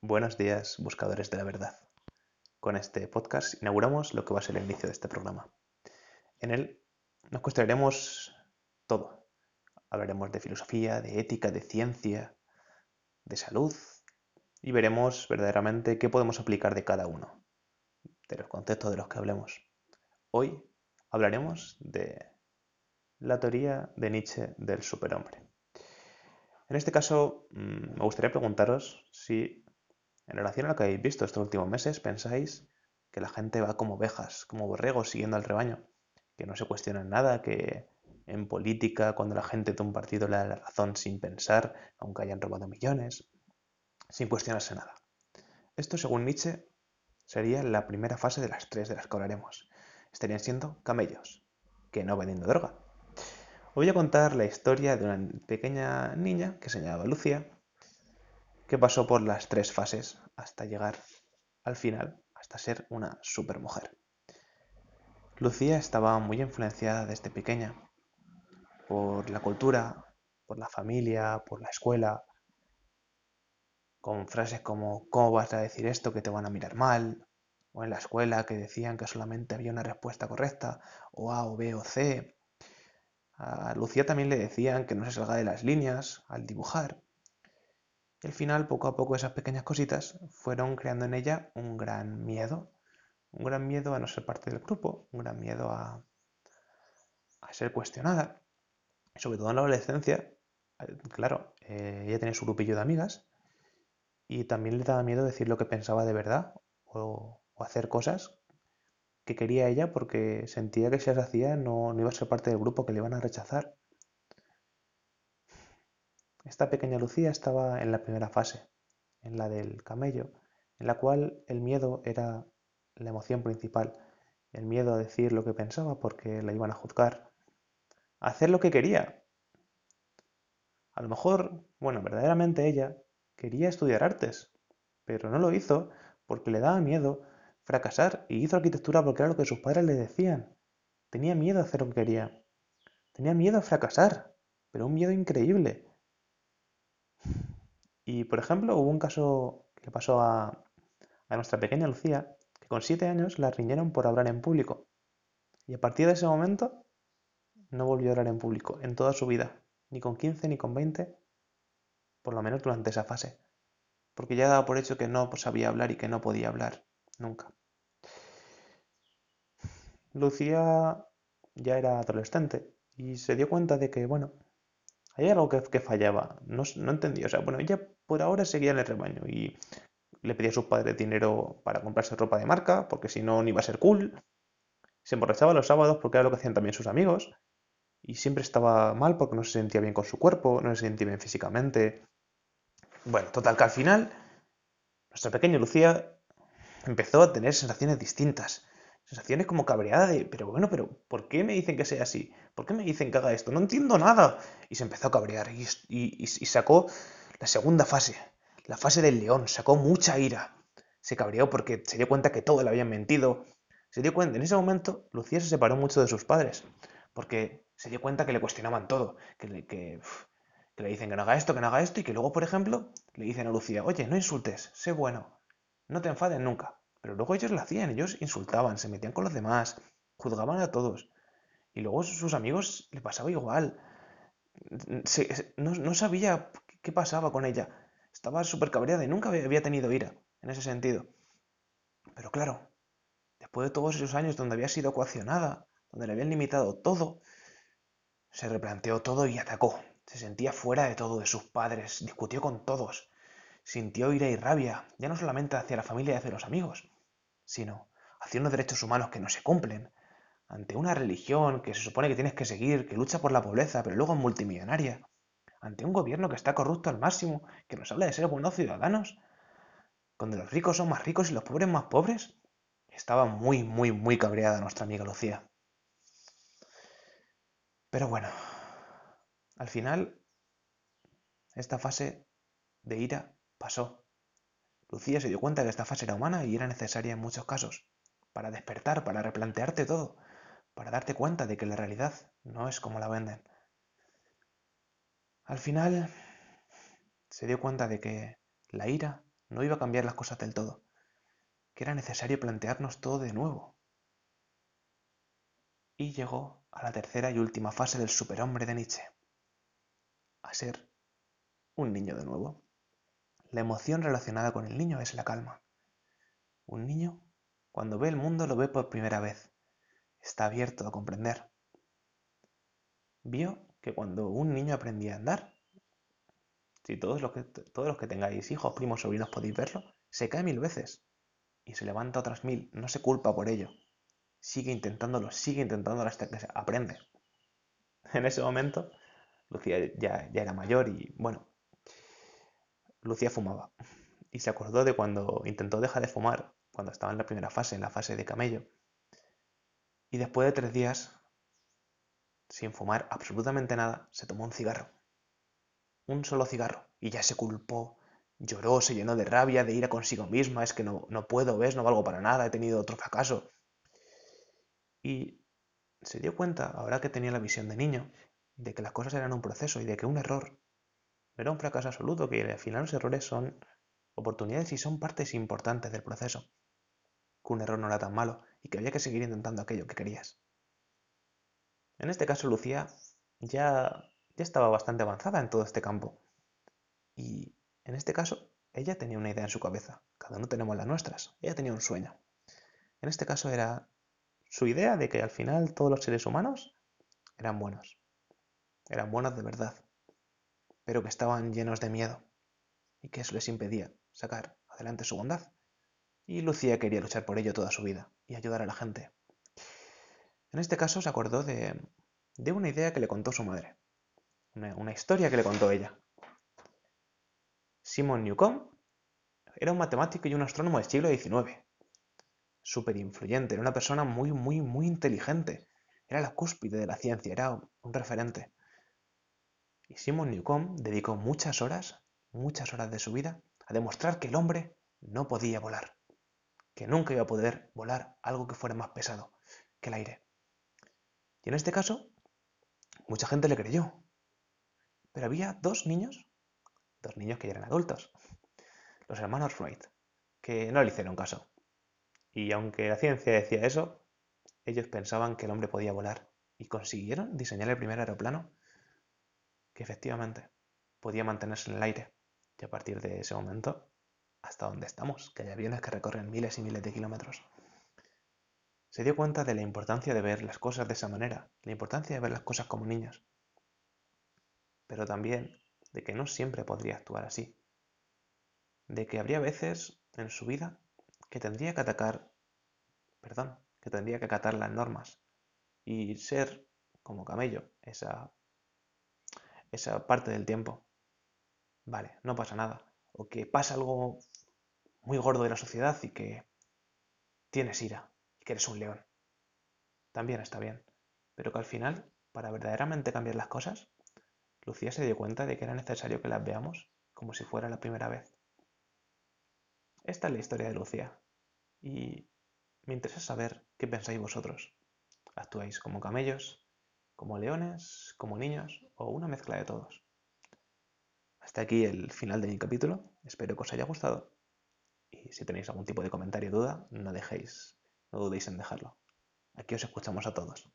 Buenos días, buscadores de la verdad. Con este podcast inauguramos lo que va a ser el inicio de este programa. En él nos cuestionaremos todo. Hablaremos de filosofía, de ética, de ciencia, de salud y veremos verdaderamente qué podemos aplicar de cada uno, de los conceptos de los que hablemos. Hoy hablaremos de la teoría de Nietzsche del superhombre. En este caso, mm, me gustaría preguntaros si, en relación a lo que habéis visto estos últimos meses, pensáis que la gente va como ovejas, como borregos siguiendo al rebaño, que no se cuestiona nada, que en política, cuando la gente de un partido le da la razón sin pensar, aunque hayan robado millones, sin cuestionarse nada. Esto, según Nietzsche, sería la primera fase de las tres de las que hablaremos. Estarían siendo camellos, que no vendiendo droga, voy a contar la historia de una pequeña niña que se llamaba Lucía, que pasó por las tres fases hasta llegar al final, hasta ser una supermujer. Lucía estaba muy influenciada desde pequeña por la cultura, por la familia, por la escuela, con frases como ¿cómo vas a decir esto que te van a mirar mal? o en la escuela que decían que solamente había una respuesta correcta, o A o B o C, a Lucía también le decían que no se salga de las líneas al dibujar. Y al final, poco a poco, esas pequeñas cositas fueron creando en ella un gran miedo. Un gran miedo a no ser parte del grupo, un gran miedo a, ser cuestionada. sobre todo en la adolescencia, claro, eh, ella tenía su grupillo de amigas y también le daba miedo decir lo que pensaba de verdad o hacer cosas que quería ella porque sentía que si las hacía no, no iba a ser parte del grupo, que le iban a rechazar. Esta pequeña Lucía estaba en la primera fase, en la del camello, en la cual el miedo era la emoción principal, el miedo a decir lo que pensaba porque la iban a juzgar, a hacer lo que quería. A lo mejor, bueno, verdaderamente ella quería estudiar artes, pero no lo hizo porque le daba miedo fracasar y hizo arquitectura porque era lo que sus padres le decían. Tenía miedo a hacer lo que quería. Tenía miedo a fracasar, pero un miedo increíble. Y por ejemplo, hubo un caso que pasó a, a nuestra pequeña Lucía, que con siete años la riñeron por hablar en público. Y a partir de ese momento no volvió a hablar en público en toda su vida, ni con 15 ni con 20, por lo menos durante esa fase. Porque ya daba por hecho que no sabía hablar y que no podía hablar, nunca. Lucía ya era adolescente y se dio cuenta de que, bueno, hay algo que, fallaba. No, no, entendía. O sea, bueno, ella por ahora seguía en el rebaño y le pedía a sus padres dinero para comprarse ropa de marca, porque si no, no iba a ser cool. Se emborrachaba los sábados porque era lo que hacían también sus amigos. Y siempre estaba mal porque no se sentía bien con su cuerpo, no se sentía bien físicamente. Bueno, total que al final, nuestra pequeña Lucía empezó a tener sensaciones distintas sensaciones como cabreada de, pero bueno, pero ¿por qué me dicen que sea así? ¿Por qué me dicen que haga esto? No entiendo nada. Y se empezó a cabrear y, sacó la segunda fase, la fase del león, sacó mucha ira. Se cabreó porque se dio cuenta que todo le habían mentido. Se dio cuenta, en ese momento, Lucía se separó mucho de sus padres, porque se dio cuenta que le cuestionaban todo, que le, que, le dicen que no haga esto, que no haga esto, y que luego, por ejemplo, le dicen a Lucía, oye, no insultes, sé bueno, no te enfades nunca. Pero luego ellos lo hacían, ellos insultaban, se metían con los demás, juzgaban a todos. Y luego sus amigos le pasaba igual. no, sabía qué pasaba con ella. Estaba súper cabreada y nunca había tenido ira en ese sentido. Pero claro, después de todos esos años donde había sido coaccionada, donde le habían limitado todo, se replanteó todo y atacó. Se sentía fuera de todo, de sus padres, discutió con todos. Sintió ira y rabia, ya no solamente hacia la familia y hacia los amigos, sino hacia unos derechos humanos que no se cumplen, ante una religión que se supone que tienes que seguir, que lucha por la pobreza, pero luego es multimillonaria, ante un gobierno que está corrupto al máximo, que nos habla de ser buenos ciudadanos, donde los ricos son más ricos y los pobres más pobres. Estaba muy, muy, muy cabreada nuestra amiga Lucía. Pero bueno, al final, esta fase de ira pasó. Lucía se dio cuenta que esta fase era humana y era necesaria en muchos casos, para despertar, para replantearte todo, para darte cuenta de que la realidad no es como la venden. Al final se dio cuenta de que la ira no iba a cambiar las cosas del todo, que era necesario plantearnos todo de nuevo. Y llegó a la tercera y última fase del superhombre de Nietzsche, a ser un niño de nuevo. La emoción relacionada con el niño es la calma. Un niño, cuando ve el mundo, lo ve por primera vez. Está abierto a comprender. Vio que cuando un niño aprendía a andar, si todos los que, todos los que tengáis hijos, primos, sobrinos podéis verlo, se cae mil veces y se levanta otras mil, no se culpa por ello. Sigue intentándolo, sigue intentándolo hasta que aprende. En ese momento, Lucía ya, ya era mayor y, bueno, Lucía fumaba. Y se acordó de cuando intentó dejar de fumar, cuando estaba en la primera fase, en la fase de camello. Y después de tres días, sin fumar absolutamente nada, se tomó un cigarro. Un solo cigarro. Y ya se culpó, lloró, se llenó de rabia, de ira consigo misma. Es que no, no puedo, ves, no valgo para nada, he tenido otro fracaso. Y se dio cuenta, ahora que tenía la visión de niño, de que las cosas eran un proceso y de que un error era un fracaso absoluto, que al final los errores son oportunidades y son partes importantes del proceso. Que un error no era tan malo y que había que seguir intentando aquello que querías. En este caso, Lucía ya, ya estaba bastante avanzada en todo este campo. Y en este caso, ella tenía una idea en su cabeza. Cada uno tenemos las nuestras. Ella tenía un sueño. En este caso era su idea de que al final todos los seres humanos eran buenos. Eran buenos de verdad. Pero que estaban llenos de miedo. Y que eso les impedía sacar adelante su bondad. Y Lucía quería luchar por ello toda su vida y ayudar a la gente. En este caso se acordó de, de una idea que le contó su madre, una, una historia que le contó ella. Simon Newcomb era un matemático y un astrónomo del siglo XIX, súper influyente, era una persona muy, muy, muy inteligente, era la cúspide de la ciencia, era un referente. Y Simon Newcomb dedicó muchas horas, muchas horas de su vida a demostrar que el hombre no podía volar, que nunca iba a poder volar algo que fuera más pesado que el aire. Y en este caso, mucha gente le creyó. Pero había dos niños, dos niños que ya eran adultos, los hermanos Wright, que no le hicieron caso. Y aunque la ciencia decía eso, ellos pensaban que el hombre podía volar y consiguieron diseñar el primer aeroplano que efectivamente podía mantenerse en el aire. Y a partir de ese momento, hasta donde estamos, que hay aviones que recorren miles y miles de kilómetros se dio cuenta de la importancia de ver las cosas de esa manera, la importancia de ver las cosas como niños, pero también de que no siempre podría actuar así, de que habría veces en su vida que tendría que atacar, perdón, que tendría que acatar las normas y ser como camello esa, esa parte del tiempo. Vale, no pasa nada. O que pasa algo muy gordo de la sociedad y que tienes ira que eres un león. También está bien. Pero que al final, para verdaderamente cambiar las cosas, Lucía se dio cuenta de que era necesario que las veamos como si fuera la primera vez. Esta es la historia de Lucía. Y me interesa saber qué pensáis vosotros. ¿Actuáis como camellos, como leones, como niños o una mezcla de todos? Hasta aquí el final de mi capítulo. Espero que os haya gustado. Y si tenéis algún tipo de comentario o duda, no dejéis no dudéis en dejarlo. Aquí os escuchamos a todos.